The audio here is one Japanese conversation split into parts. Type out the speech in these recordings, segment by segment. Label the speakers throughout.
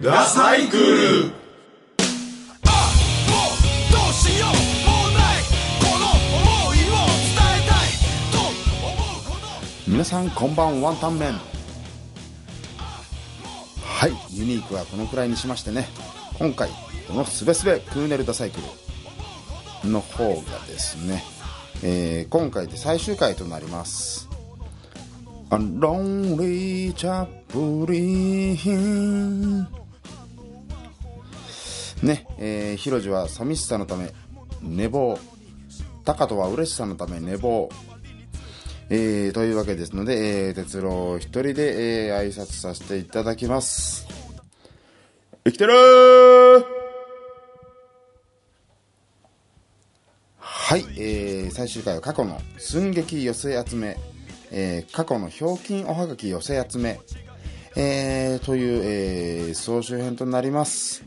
Speaker 1: ダサイクル
Speaker 2: もうどうしようもないこの想いを伝えたいと思うほど
Speaker 3: 皆さんこんばんワンタンメン。はいユニークはこのくらいにしましてね。今回このすべすべクーネルダサイクルの方がですね、えー今回で最終回となります「A Lonely Chaplin」ねえー、ヒロジは寂しさのため寝坊。タカトは嬉しさのため寝坊。えー、というわけですので、えー、哲郎一人で、えー、挨拶させていただきます。生きてるはい、えー、最終回は過去の寸劇寄せ集め、えー、過去のひょうきんおはがき寄せ集め、えー、という、えー、総集編となります。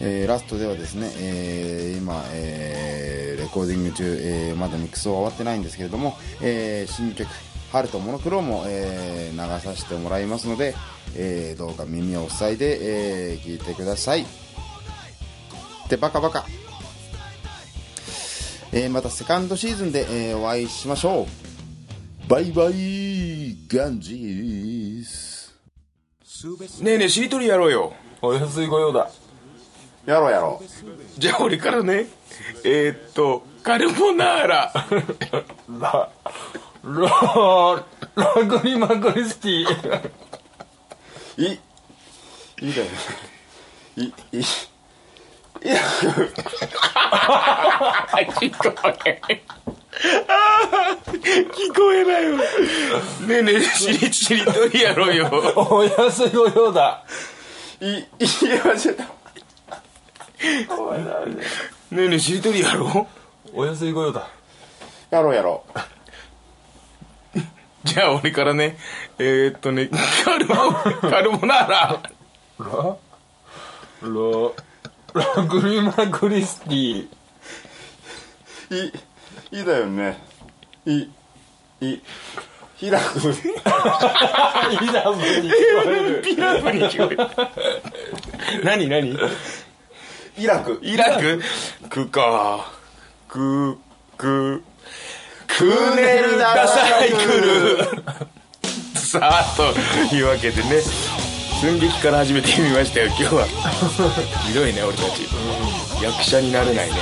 Speaker 3: えーラストではですね、えー今、えーレコーディング中、えーまだミックスは終わってないんですけれども、えー新曲「春とモノクロ」も、えー流させてもらいますので、えーどうか耳を塞いで、えー聞いてくださいってバカバカ、えーまたセカンドシーズンで、えーお会いしましょう。バイバイガンジース。
Speaker 1: ねえねえしりとりやろうよ。
Speaker 4: お安い御用だ。
Speaker 3: やろうやろう。
Speaker 1: じゃあ俺からね。えー、っとカルボナーラ。
Speaker 4: ラララグリマクリスティ。
Speaker 3: いいいだよ。ねいいい
Speaker 1: 聞こえないわねえねえしりしりとりやろうよ。
Speaker 4: お安い御用だ。
Speaker 3: いいいやちょっと
Speaker 1: ねえねえしりとりやろう。
Speaker 4: お安い御用だ。
Speaker 3: やろうやろう。
Speaker 1: じゃあ俺からねえー、っとねカルボカルボナーラ。
Speaker 4: ラララグリマクリスティ
Speaker 3: いいいいだよね。いい開く
Speaker 4: イラブに聞こえる
Speaker 1: ピラフに聞こえる。何何？
Speaker 3: 開く
Speaker 1: イラク？クか。クククーネルダサイクルさあというわけでね寸劇から始めてみましたよ。今日は。ひどいね俺たち。役者になれないね。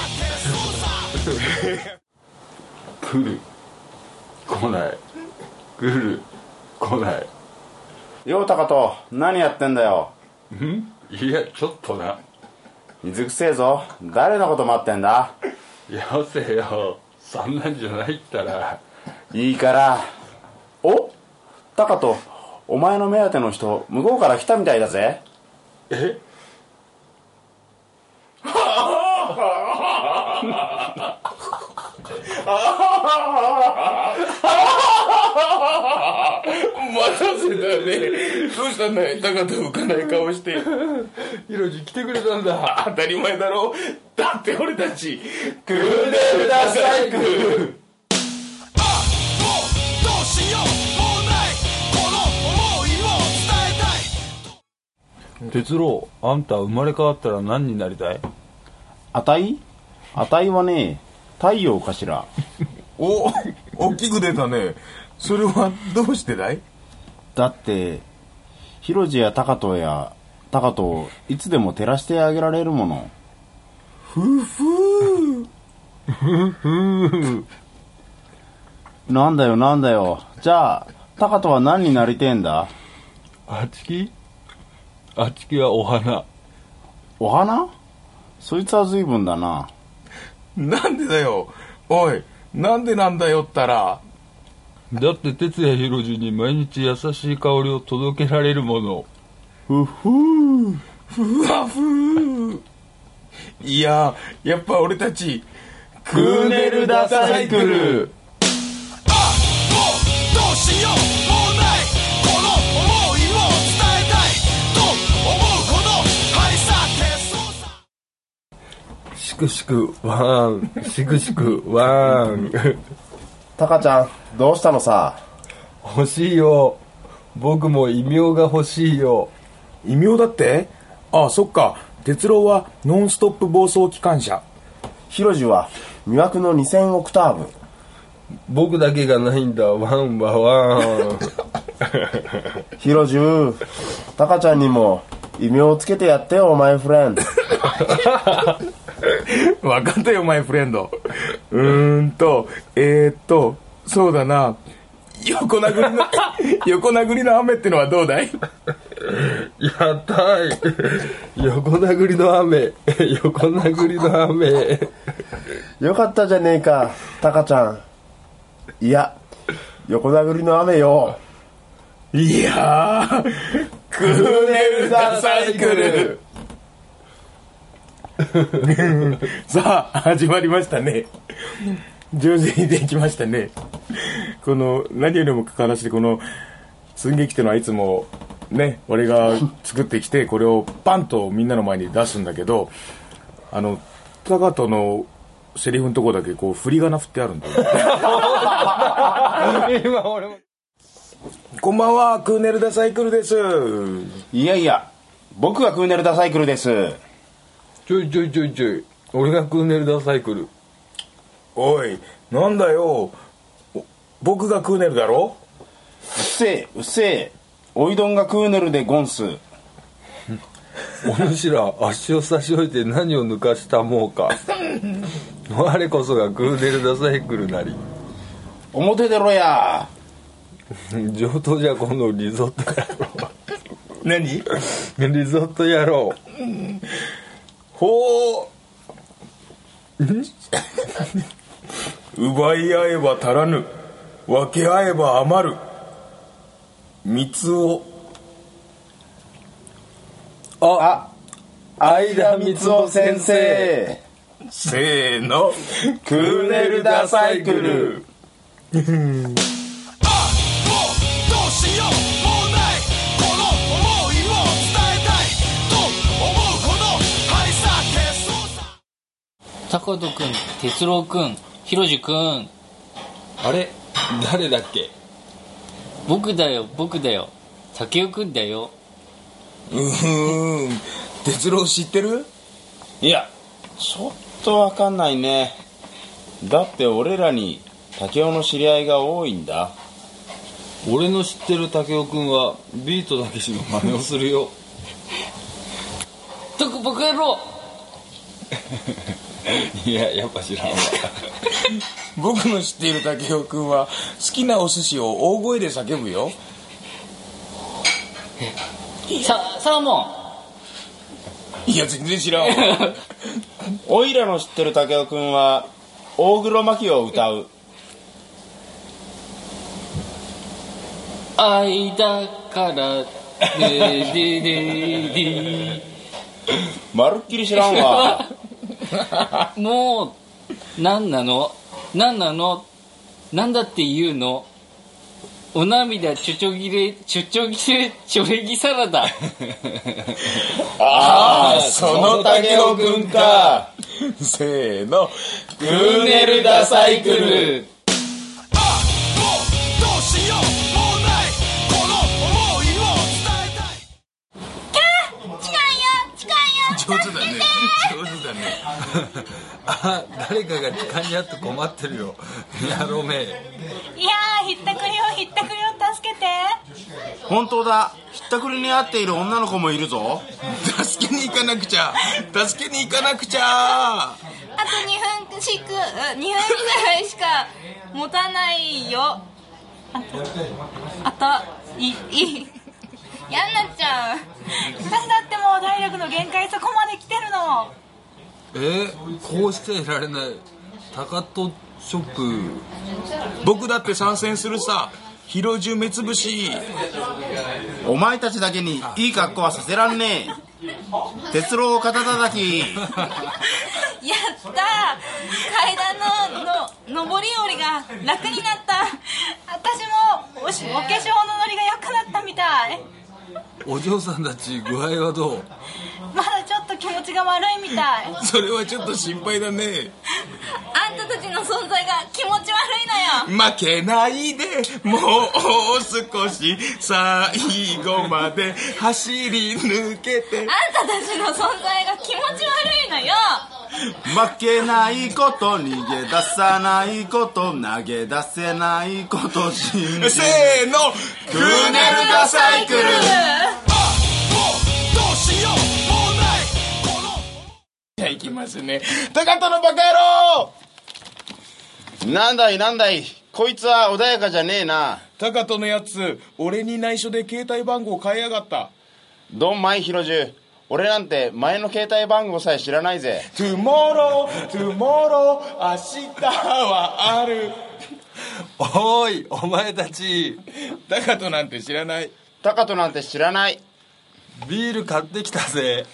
Speaker 4: 来る。来ない。来る。来ない。
Speaker 3: ようたかと何やってんだよ。
Speaker 4: ん？いやちょっとな。
Speaker 3: 水くせえぞ。誰のこと待ってんだ。
Speaker 4: よせよ。そんなんじゃないったら。
Speaker 3: いいから。お？タカトお前の目当ての人向こうから来たみたいだぜ。
Speaker 4: え？
Speaker 1: 待たせたね。どうしたんだよ。高と浮かない顔して。
Speaker 4: ヒロジ来てくれたんだ。
Speaker 1: 当たり前だろ。だって俺たち。クーネルダサイク
Speaker 4: 哲郎あんた生まれ変わったら何になりたい？
Speaker 3: あたい？あたいはね太陽かしら。
Speaker 1: お大きく出たね。それはどうしてだい？
Speaker 3: だってヒロジやタカトやタカトをいつでも照らしてあげられるもの。
Speaker 1: ふふ
Speaker 3: なんだよなんだよ。じゃあタカトは何になりてえんだ？
Speaker 4: あちきあちきはお花。
Speaker 3: お花？そいつは随分だな。
Speaker 1: なんでだよ？おいなんでなんだよったら。
Speaker 4: だって哲也ヒロジに毎日優しい香りを届けられるもの。
Speaker 3: ふふ。ー
Speaker 1: ふわふーいややっぱ俺たちクーネルダサイクル
Speaker 4: くしくワンしくしくワン。
Speaker 5: タカちゃんどうしたのさ？
Speaker 4: 欲しいよ。僕も異名が欲しいよ。
Speaker 1: 異名だって？ああそっか。哲郎はノンストップ暴走機関車。
Speaker 5: ヒロジは魅惑の2000オクターブ。
Speaker 4: 僕だけがないんだ。ワンはワン。
Speaker 5: ヒロジュタカちゃんにも異名をつけてやってよマイフレン。ド
Speaker 1: 分かったよマイフレンド。うーんとえー、っとそうだな。横殴りの 横殴りの雨ってのはどうだい？
Speaker 4: やったい。横殴りの雨。横殴りの雨。
Speaker 5: よかったじゃねえかタカちゃん。いや横殴りの雨よ。
Speaker 1: いやークーネルダサイクル さあ始まりましたね。上手にできましたね。この何よりもかかわらずこの寸劇っていうのはいつもね俺が作ってきてこれをパンとみんなの前に出すんだけどあの高人のセリフのとこだけこう振り仮名振ってあるんだよ。
Speaker 4: 今俺も。
Speaker 1: こんばんはクーネルダサイクルです。
Speaker 3: いやいや僕がクーネルダサイクルです
Speaker 4: ちょいちょいちょいちょい。俺がクーネルダサイクル。
Speaker 1: おいなんだよ。お僕がクーネルだろ？
Speaker 3: うっせえうっせえ。おいどんがクーネルでゴンス。
Speaker 4: お主ら足を差し置いて何を抜かしたもうか。我こそがクーネルダサイクルなり。
Speaker 3: 表出ろや。
Speaker 4: 上等じゃこのリゾット野
Speaker 1: 何？
Speaker 4: 郎リゾット野郎
Speaker 1: ほう。奪い合えば足らぬ。分け合えば余る。三つを。
Speaker 5: あ。相田光夫先生。
Speaker 1: せーの。クーネルダサイクル
Speaker 6: 高人くん哲郎くんひろじくん。
Speaker 4: あれ？誰だっけ？
Speaker 6: 僕だよ僕だよ。竹雄くんだよ。
Speaker 1: うーん。哲郎知ってる？
Speaker 3: いやちょっとわかんないね。だって俺らに竹雄の知り合いが多いんだ。
Speaker 4: 俺の知ってる武雄君はビートたけしの真似をするよ。
Speaker 6: どこ僕やろ
Speaker 4: いややっぱ知らんわ。
Speaker 1: 僕の知っている武雄君は好きなお寿司を大声で叫ぶよ。
Speaker 6: うさサーモ
Speaker 1: いや全然知らんわ。
Speaker 6: ン
Speaker 3: おいらの知ってる竹雄くんは大黒摩季を歌う。
Speaker 6: 間からでででで
Speaker 3: まるっきり知らんわ
Speaker 6: もう何なの？何なの？何だって言うの？お涙ちょちょぎれちょちょぎれちょれぎサラダ。
Speaker 1: ああその武雄君かせーの。クーネルダサイクル上手だね。
Speaker 4: あ誰かが痴漢にあって困ってるよ。やろめ。
Speaker 7: いやーひったくりをひったくりを助けて。
Speaker 3: 本当だ。ひったくりに遭っている女の子もいるぞ。
Speaker 1: 助けに行かなくちゃ。助けに行かなくちゃ。
Speaker 7: あと2分しく2分ぐらいしか持たないよ。あとあといいやんなっちゃう。私だってもう体力の限界そこまで来てるの
Speaker 4: えー、こうしていられない高戸ショップ。
Speaker 1: 僕だって参戦するさ広中目つぶし。
Speaker 3: お前たちだけにいい格好はさせらんねえ。鉄郎肩たき。
Speaker 7: やった階段のの上り下りが楽になった。私もおしお化粧のノリが良くなったみたい。
Speaker 4: お嬢さんたち具合はどう？
Speaker 7: まだちが悪いみたい。
Speaker 1: それはちょっと心配だね。
Speaker 7: あんたたちの存在が気持ち悪いのよ。
Speaker 1: 負けないで。もう少し最後まで走り抜けて。
Speaker 7: あんたたちの存在が気持ち悪いのよ。
Speaker 3: 負けないこと逃げ出さないこと投げ出せないこと信じ
Speaker 1: せーの。クーネルダサイクルきますね。高田のバカ野郎！
Speaker 3: なんだいなんだい？こいつは穏やかじゃねえな。
Speaker 1: 高田のやつ俺に内緒で携帯番号変えやがった。
Speaker 3: ドンマイヒロジュ俺なんて前の携帯番号さえ知らないぜ。
Speaker 1: Tomorrow, tomorrow 明日はある。
Speaker 4: おいお前たち。
Speaker 1: 高田なんて知らない。
Speaker 3: タカトなんて知らない。
Speaker 4: ビール買ってきたぜ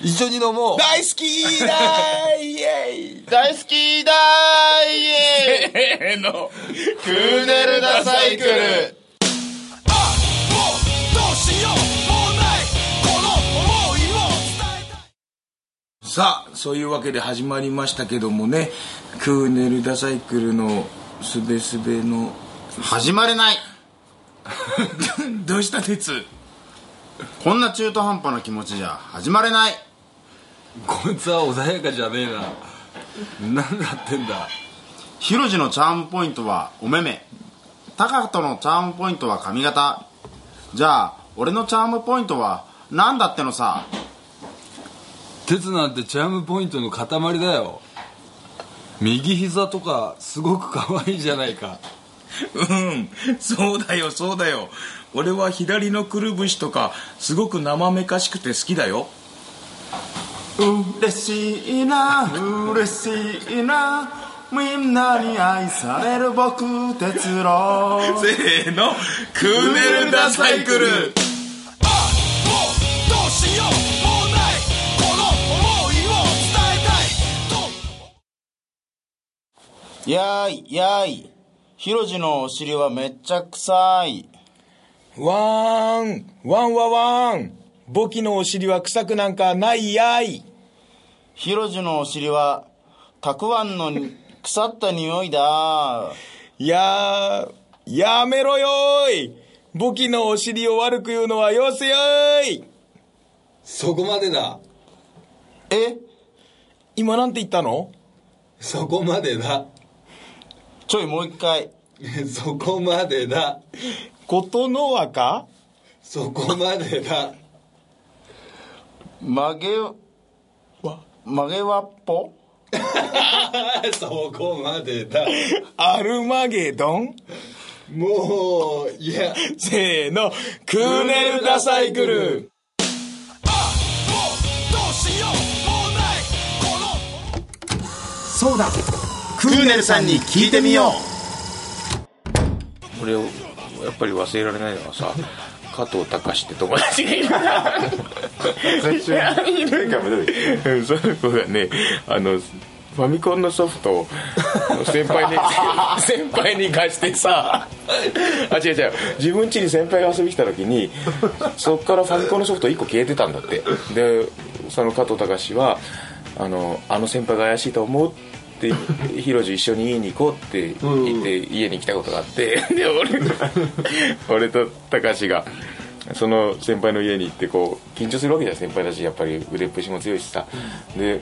Speaker 4: 一緒に飲もう。
Speaker 1: 大好きだイエイ。
Speaker 3: 大好きだーイエ
Speaker 1: せーの。
Speaker 3: クーネルダサイクル。
Speaker 2: もうどうしようもないこの想いを伝えたい。
Speaker 1: さあそういうわけで始まりましたけどもねクーネルダサイクルのすべすべの。
Speaker 3: 始まれない。
Speaker 1: どうした鉄？
Speaker 3: こんな中途半端な気持ちじゃ始まれない
Speaker 4: こいつは穏やかじゃねえな。何だってんだ。
Speaker 3: ヒロジのチャームポイントはお目目タカトのチャームポイントは髪型。じゃあ俺のチャームポイントは何だってのさ。
Speaker 4: 鉄なんてチャームポイントの塊だよ。右膝とかすごく可愛いじゃないか。
Speaker 1: うん。そうだよそうだよ。俺は左のくるぶしとかすごく生めかしくて好きだよ
Speaker 3: 嬉しいな嬉しいな。みんなに愛される僕哲郎。
Speaker 1: せーのクーネルダサイクル。
Speaker 2: もうどうしよう。もない。この想いを伝えたい。と
Speaker 3: やーいやーい。ヒロジのお尻はめっちゃ臭い。
Speaker 1: ワーン。ワンワワン。簿記のお尻は臭くなんかないやい
Speaker 3: ヒロジのお尻はたくあんの腐った匂いだ。
Speaker 1: やーやめろよーい。簿記のお尻を悪く言うのはよせよーい。
Speaker 4: そこまでだ。
Speaker 3: え？
Speaker 1: 今なんて言ったの？
Speaker 4: そこまでだ。
Speaker 3: ちょいもう一回。
Speaker 4: そこまでだ。
Speaker 1: ことの
Speaker 4: そこまでだ。
Speaker 3: 曲げ
Speaker 1: わ
Speaker 3: 曲げわっぽ？
Speaker 4: そこまでだ。
Speaker 1: アルマゲドン？
Speaker 4: もういや。
Speaker 1: せーの。クーネルダサイクル
Speaker 2: もうどうしようもないこの
Speaker 8: そうだ。クーネルさんに聞いてみよ
Speaker 1: 俺をやっぱり忘れられないのはさ加藤隆って友達がいるうん。その子がね。あのファミコンのソフトを先輩に 先輩に貸してさ。あ違う違う。自分家に先輩が遊びに来た時にそっからファミコンのソフト1個消えてたんだって。でその加藤隆はあの「あの先輩が怪しいと思う?」ってヒロジ一緒に家に行こうって言って家に来たことがあって で俺俺と隆がその先輩の家に行ってこう緊張するわけじゃん先輩だしやっぱり腕っぷしも強いしさ。で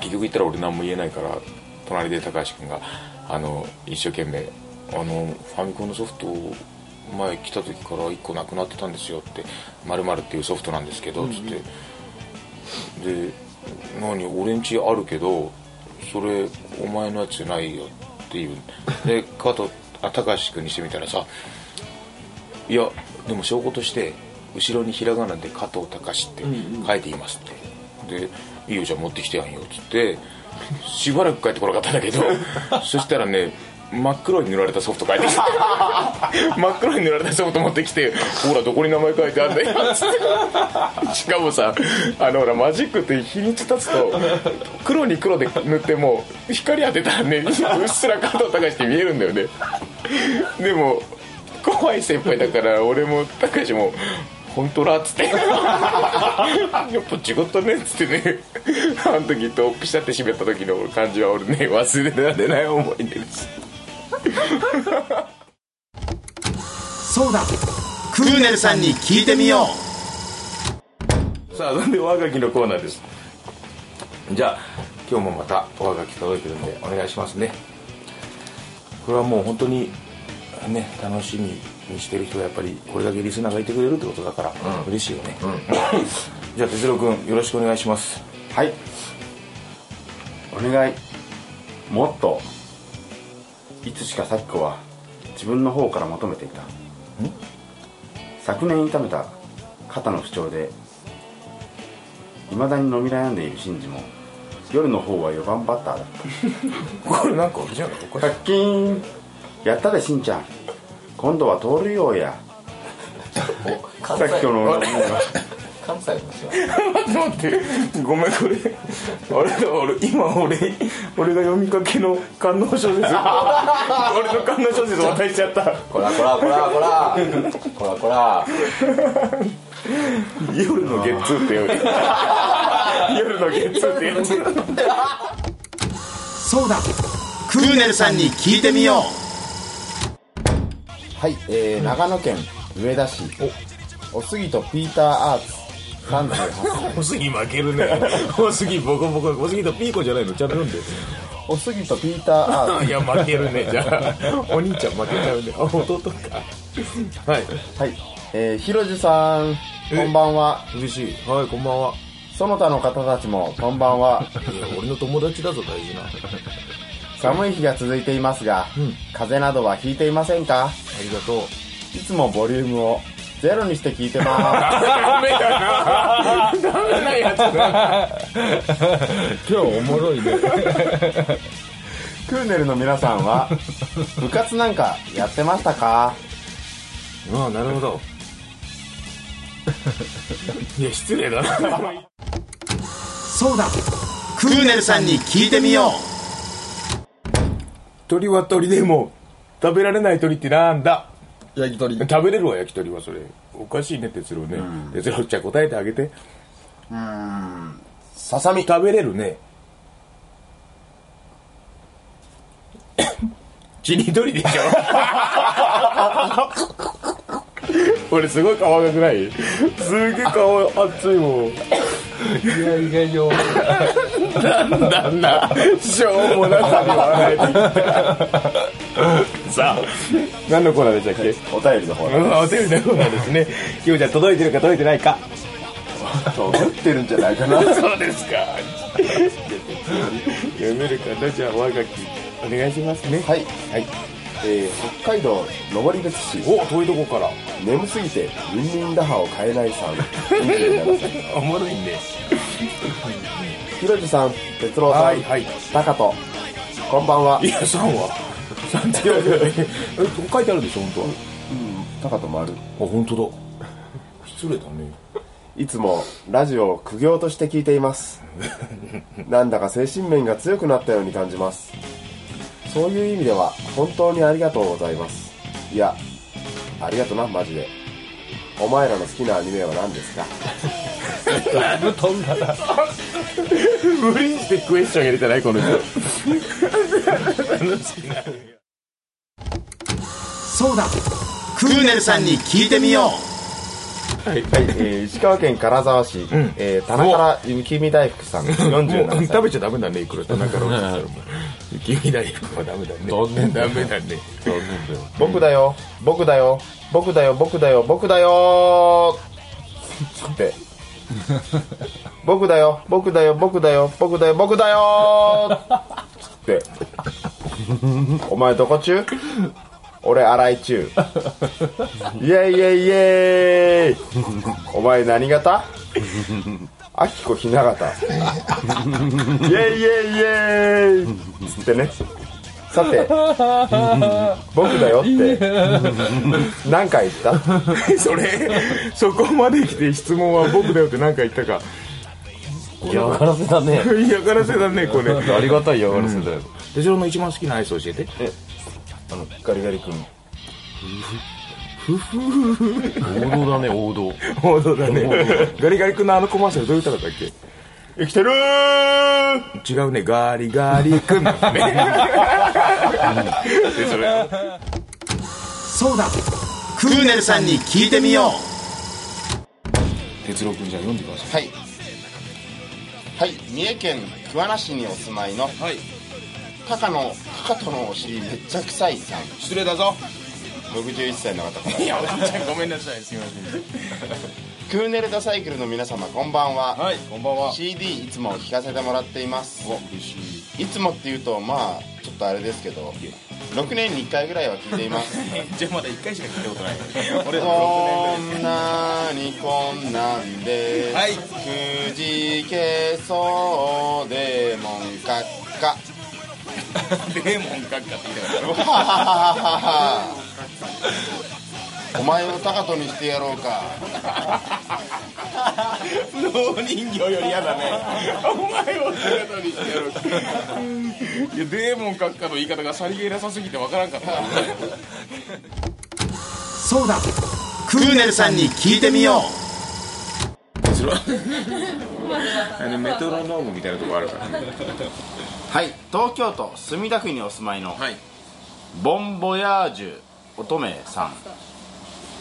Speaker 1: 結局行ったら俺何も言えないから隣で高橋君があの一生懸命あのファミコンのソフト前来た時から1個なくなってたんですよって「まるっていうソフトなんですけどつって、で「何俺ん家あるけどそれお前のやつないよ」っていう。で加藤あ高橋君にしてみたらさ「いやでも証拠として後ろにひらがなで加藤隆って書いています」って。で「いいよじゃあ持ってきてやんよ」っつってしばらく帰ってこなかったんだけど そしたらね真っ黒に塗られたソフト書いてきて 真っ黒に塗られたソフト持ってきて「ほらどこに名前書いてあんだよ」っつってしかもさあのほらマジックって日にち経つと黒に黒で塗っても光当てたらねうっすら加藤隆って見えるんだよね。でも怖い先輩だから俺も高橋も「本当ら」っつって。やっぱ違ったねっつってね。あの時ドップしたって閉めた時の感じは俺ね忘れられない思い出です。
Speaker 9: そうだ。クーネルさんに聞いてみよ
Speaker 1: さあそんでおはがきのコーナーです。じゃあ今日もまたおはがき届いてるんでお願いしますね。これはもう本当にね楽しみにしてる人はやっぱりこれだけリスナーがいてくれるってことだから、嬉しいよね、じゃあ哲郎君よろしくお願いします。
Speaker 10: はい。お願い。もっといつしか咲子は自分の方から求めていた。昨年痛めた肩の不調で未だに飲み悩んでいる真治も夜の方は4番バッターだった。
Speaker 1: これなんかじゃないこれ
Speaker 10: 100均やったでしんちゃん。今度は盗塁王や。
Speaker 11: 関
Speaker 10: さっきの
Speaker 11: 関西の人
Speaker 1: 待ってごめんこれ。あれだ俺今俺俺が読みかけの観音小説。俺の観音小説渡しちゃった。
Speaker 11: こらこらこらこら。こらこら。
Speaker 1: 夜のゲッツーって 夜のゲッツーってやつ
Speaker 9: うそうだ。クーネルさんに聞いてみよ
Speaker 3: はい、えー、長野県上田市。お杉とピーターアーツ38歳
Speaker 1: おすぎ負けるね。おすぎボコボコおすぎとピーコじゃないの。ちゃんと読んで。
Speaker 3: お杉とピーター。アー
Speaker 1: いや負けるね。じゃあお兄ちゃん負けちゃうね。あ弟か。はい。
Speaker 3: ツはい。えー、ひろじさんこんばんは。
Speaker 1: 嬉しい。はいこんばんは。
Speaker 3: その他の方たちもこんばんは。い
Speaker 1: や俺の友達だぞ大事な。
Speaker 3: 寒い日が続いていますが、風邪などはひいていませんか？
Speaker 1: ありがとう。
Speaker 3: いつもボリュームをゼロにして聞いてま
Speaker 1: ダメだなダメなやつだ
Speaker 4: 今日おもろいね。
Speaker 3: すクーネルの皆さんは部活なんかやってましたか？
Speaker 1: ああなるほど。いや失礼だな。
Speaker 9: そうだ。クーネルさんに聞いてみよ
Speaker 1: 鳥は鳥でも食べられない鳥ってなんだ？
Speaker 3: 焼き鳥。
Speaker 1: 食べれるわ焼き鳥はそれ。おかしいね哲郎ね。哲郎じゃあ答えてあげて。
Speaker 10: ささみ。
Speaker 1: 食べれるね。チニ鳥でしょ。俺すごい顔赤くない。すげえ顔熱いもん。
Speaker 4: いや意外に
Speaker 1: だんなしょうもなさに笑えてきたさあ。何のコーナーでしたっけ？
Speaker 10: お便りの方
Speaker 1: うんお便りのコーナーですね。今日じゃあ届いてるか届いてないか。
Speaker 10: 届ってるんじゃないかな。
Speaker 1: そうですか。読めるかな？じゃあおはがきお願いしますね。
Speaker 10: はい、
Speaker 1: はい。
Speaker 10: えー北海道登別市。
Speaker 1: お遠いとこから。
Speaker 10: 眠すぎてルンルン打破を変えないさん。27 歳
Speaker 1: おもろいね。
Speaker 10: ひろじさん哲郎さん、
Speaker 1: はいはい。
Speaker 10: タカト。こんばんは。い
Speaker 1: や3は3って言われてえ書いてあるでしょ本当は。
Speaker 10: タカト丸。
Speaker 1: あ本当だ。失礼だね。
Speaker 10: いつもラジオを苦行として聞いています。なんだか精神面が強くなったように感じます。そういう意味では本当にありがとうございます。いやありがとなマジで。お前らの好きなアニメは何ですか？
Speaker 4: だいぶ飛んだな。
Speaker 1: 無理してクエスチョン入れてないこの人
Speaker 9: そうだ。クーネルさんに聞いてみよ
Speaker 10: はい、えー石川県金沢市、えー、棚から雪見大福さん
Speaker 1: もう
Speaker 10: 47歳。
Speaker 1: 食べちゃダメだねいくら田中ローチしたらもう雪見大福はダメだね。
Speaker 4: 残念だ
Speaker 1: ダメだね。
Speaker 10: 僕だよ。僕だよ。僕だよ。僕だよ。僕だよ。つって。僕だよ。僕だよ。僕だよ。僕だよ。僕だよ。つって。お前どこ中？俺洗い中。イェイイェイイェイ。お前何型？あきこひな形イェイイェイイェイ。つってね。さて僕だよって。何回言った？
Speaker 1: それそこまで来て質問は僕だよって何か言ったか。
Speaker 4: 嫌がらせだね。
Speaker 1: 嫌がらせだねこれ。
Speaker 4: ありがたい嫌がらせだよ、
Speaker 1: 手錠の一番好きなアイス教えて
Speaker 10: あのガリガリ君。
Speaker 5: 王道だね王道。
Speaker 1: 王道だね。ガリガリ君のあのコマーシャルどういう歌だったっけ？
Speaker 5: 生きてるー。
Speaker 1: 違うね。ガリガリ君なん。そ
Speaker 8: うだ。クーネルさんに聞いてみよう。
Speaker 1: 哲郎君じゃあ読んでください。
Speaker 3: はい。はい。三重県桑名市にお住まいの
Speaker 1: はい
Speaker 3: カカのカカとのお尻めっちゃ臭いさん。
Speaker 1: 失礼だぞ。
Speaker 3: 61歳の方から。
Speaker 1: いやおじちゃんごめんなさいすみません。
Speaker 3: クーネルダサイクルの皆様こんばんは、
Speaker 1: はいこんばんは。
Speaker 3: CD いつも聴かせてもらっています。
Speaker 1: お嬉しい。
Speaker 3: いつもっていうとまあちょっとあれですけど6年に1回ぐらいは聞いています。
Speaker 1: じゃあまだ1回しか聞いたことない。俺
Speaker 3: こんなにこんなんで、
Speaker 1: はい。
Speaker 3: くじけそうでもんかっか
Speaker 1: デーモン閣下って言いたかっ
Speaker 3: うわははははお前をタカトにしてやろうか。
Speaker 1: た老人形より嫌だねお前を姿にしてやろういやデーモン閣下の言い方がさりげなさすぎてわからんかった。
Speaker 8: そうだ。クーネルさんに聞いてみよ
Speaker 1: あのメトロノームみたいなとこあるからね
Speaker 3: はい東京都墨田区にお住まいの
Speaker 1: はい。
Speaker 3: ボンボヤージュ乙女さん。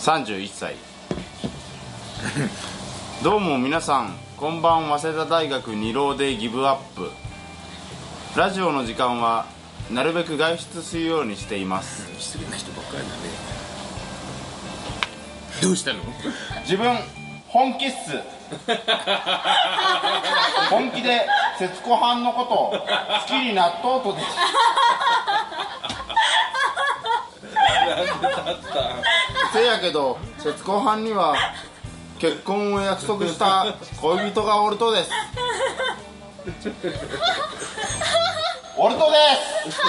Speaker 3: 31歳。どうも皆さんこんばん早稲田大学二浪でギブアップ。ラジオの時間はなるべく外出するようにしています。
Speaker 1: 失礼な人ばっかりだね。どうしたの？
Speaker 3: 自分本気っす本気で節子はんのこと好きになっとうとです。せやけど節子はんには結婚を約束した恋人がおるとです。おるとです。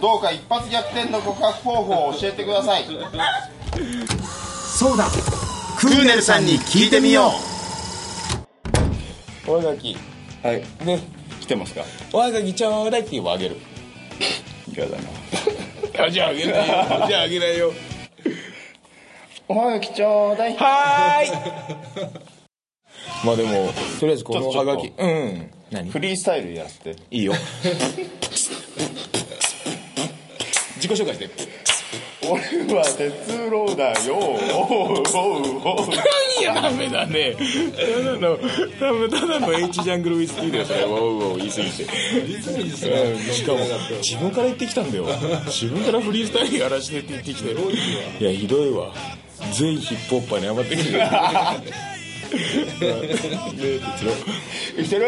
Speaker 3: どうか一発逆転の告白方法を教えてください。
Speaker 8: そうだ。クーネルさんに聞いてみよう。
Speaker 1: おはがきはい。ね。
Speaker 3: 来てますか？
Speaker 1: おはがきちょうだいって言えばあげる。
Speaker 3: 嫌だな。
Speaker 1: あ じゃああげないよ。じゃああげないよ。
Speaker 3: おはがきちょうだい
Speaker 1: はーい。まあでもとりあえずこの
Speaker 3: ちょっと
Speaker 1: はがきうん。何？
Speaker 3: フリースタイルやらせて。
Speaker 1: いいよ。自己紹介して
Speaker 3: 俺は鉄郎だよ。おうおうおう
Speaker 1: いやダメだね。ただの多分ただの H ジャングルウィスキーだよそれウォウウォウ言い過ぎてうん。しかも自分から言ってきたんだよ。自分からフリースタイルやらしてって言ってきていやひどいわ。全ヒップホッパーに謝ってくれ。ね哲郎。
Speaker 3: 生きてる。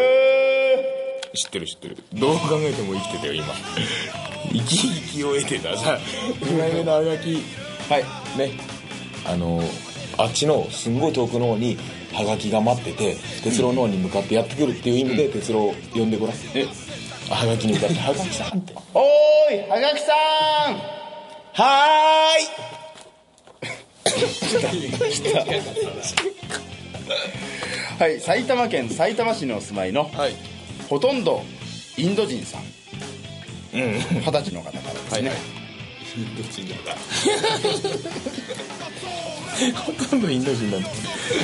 Speaker 1: 知ってる知ってる。どう考えても生きてたよ今生き生きを得てたさ2枚目のあがき。はい。ね。あのあっちのすんごい遠くの方にはがきが待ってて哲郎の方に向かってやってくるっていう意味で哲郎呼んでごらん。え？はがきに向かって「はがきさん」って。
Speaker 3: おーいはがきさん。
Speaker 1: は
Speaker 3: はい埼玉県埼玉市にお住まいの
Speaker 1: ーいはい。
Speaker 3: ほとんどインド人さん二十歳の方からですね、
Speaker 1: インド人だ ほとんどインド人だ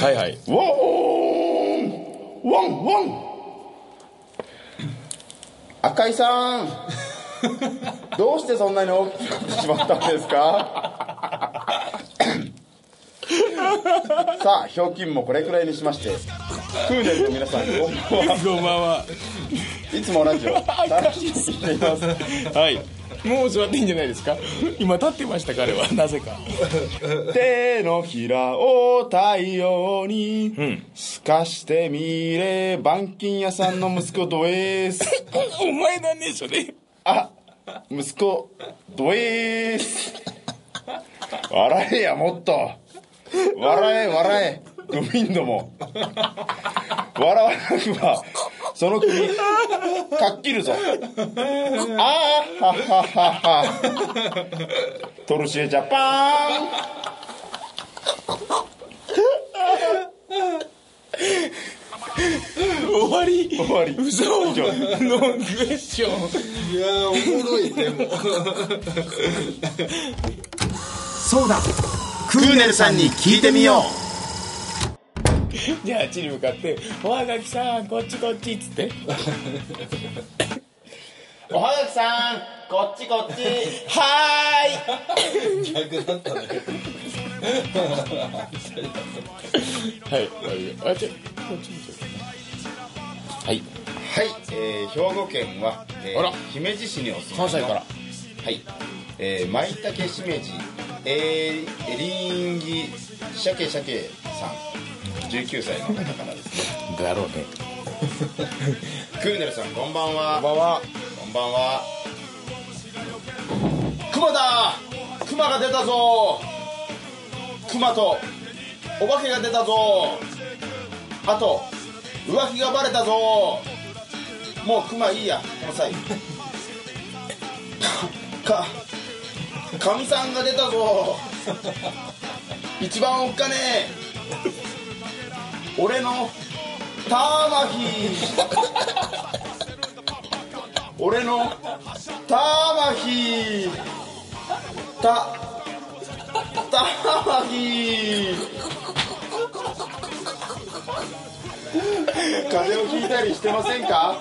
Speaker 1: はいはい。
Speaker 3: ワン。ワンワン。赤井さん。どうしてそんなに大きくなってしまったんですか？さあひょうきんもこれくらいにしましてクーネルの皆さんこんばんは
Speaker 1: い
Speaker 3: つもラジオ楽しみにしています
Speaker 1: はい。もう座っていいんじゃないですか？今立ってました彼は。なぜか。
Speaker 3: 手のひらを太陽に透かしてみれ板金屋さんの息子ドエース。
Speaker 1: お前だねそれ。
Speaker 3: あ息子ドエース。笑えやもっと。笑え笑えグミンドも。笑わなくばその首かっきるぞ。ああはははは。トルシエジャパン。
Speaker 1: 終わり。
Speaker 3: 終わり。
Speaker 1: 嘘。ノンクエスチョン。
Speaker 4: いやーおもろいでも。
Speaker 8: そうだ。クーネルさんに聞いてみよう
Speaker 1: じゃああっちに向かって「おはがきさんこっちこっち」っつって。
Speaker 5: おはがきさんこっちこっち。
Speaker 1: は
Speaker 4: 逆だったね。
Speaker 1: ーいはいあちょこっちにしようかな。はい。
Speaker 5: はい、えー、兵庫県は、えー
Speaker 1: あら。
Speaker 5: 姫路市にお住まいの
Speaker 1: 関西から。
Speaker 5: はい。えー、舞茸しめじえー、エリンギ鮭鮭さん19歳の方からですね。
Speaker 1: だろうね。
Speaker 5: クーネルさんこんばんは。
Speaker 1: こんばんは。
Speaker 5: こんばんは。熊だ熊が出たぞ!熊とお化けが出たぞ!あと浮気がバレたぞ!もう熊いいや。この際かかみさんが出たぞ!一番おっかねえ俺のターマヒ俺のターマヒたターマヒ風邪をひいたりしてませんか？